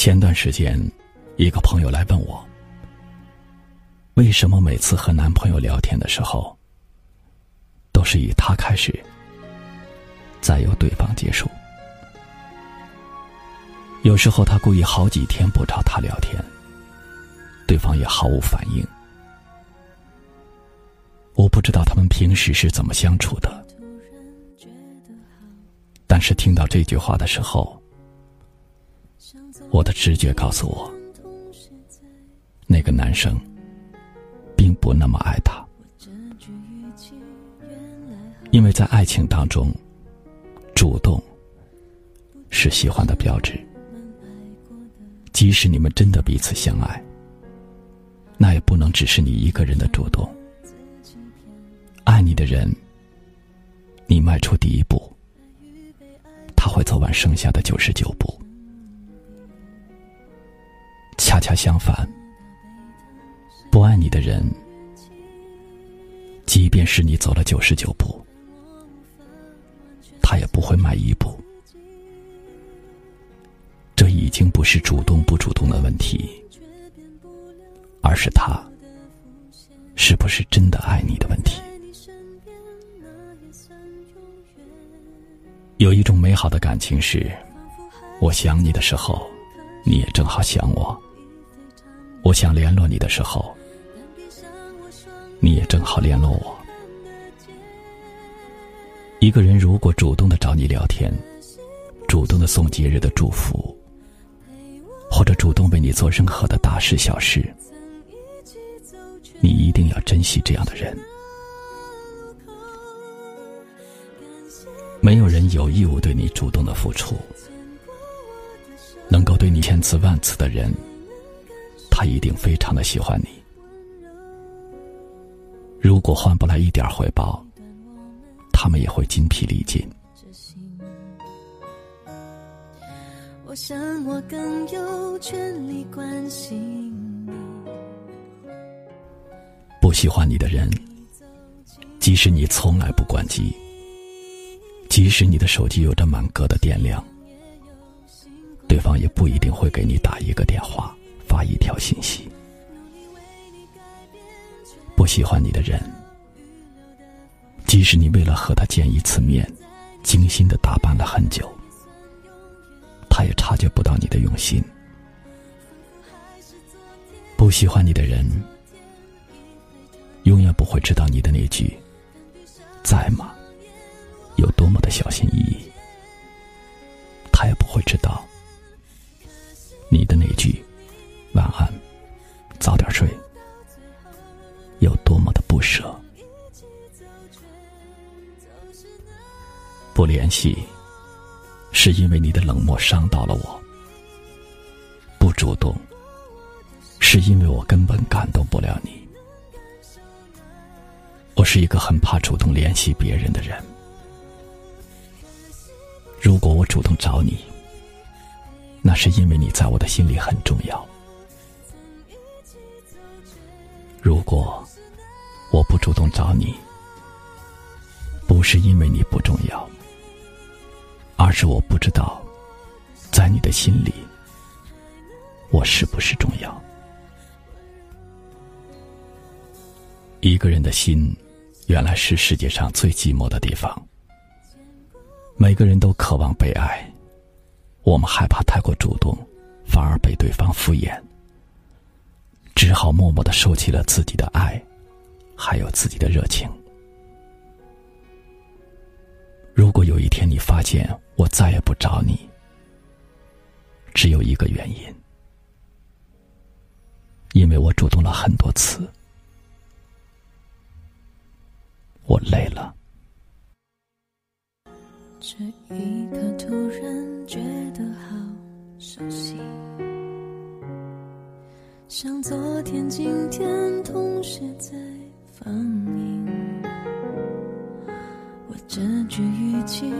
前段时间，一个朋友来问我，为什么每次和男朋友聊天的时候，都是以他开始，再由对方结束？有时候他故意好几天不找他聊天，对方也毫无反应。我不知道他们平时是怎么相处的，但是听到这句话的时候，我的直觉告诉我，那个男生并不那么爱她，因为在爱情当中，主动是喜欢的标志。即使你们真的彼此相爱，那也不能只是你一个人的主动。爱你的人，你迈出第一步，他会走完剩下的九十九步。恰恰相反，不爱你的人，即便是你走了九十九步，他也不会迈一步。这已经不是主动不主动的问题，而是他是不是真的爱你的问题。有一种美好的感情是，我想你的时候，你也正好想我；我想联络你的时候，你也正好联络我。一个人如果主动的找你聊天，主动的送节日的祝福。或者主动为你做任何的大事小事，你一定要珍惜这样的人。没有人有义务对你主动的付出，能够对你千次万次的人，他一定非常的喜欢你。如果换不来一点回报，他们也会筋疲力尽。我想我更有权利关心你。不喜欢你的人，即使你从来不关机，即使你的手机有着满格的电量，对方也不一定会给你打一个电话、发一条信息。不喜欢你的人，即使你为了和他见一次面，精心的打扮了很久。他也察觉不到你的用心。不喜欢你的人，永远不会知道你的那句“在吗”有多么的小心翼翼。他也不会知道有多么的不舍。不联系。是因为你的冷漠伤到了我，不主动，是因为我根本感动不了你。我是一个很怕主动联系别人的人。如果我主动找你，那是因为你在我的心里很重要。如果我不主动找你，不是因为你不重要。而是我不知道，在你的心里，我是不是重要？一个人的心，原来是世界上最寂寞的地方。每个人都渴望被爱，我们害怕太过主动，反而被对方敷衍，只好默默的收起了自己的爱，还有自己的热情。如果有一天你发现我再也不找你，只有一个原因，因为我主动了很多次，我累了。这一刻突然觉得好熟悉，像昨天、今天同时在放映。我这句语气，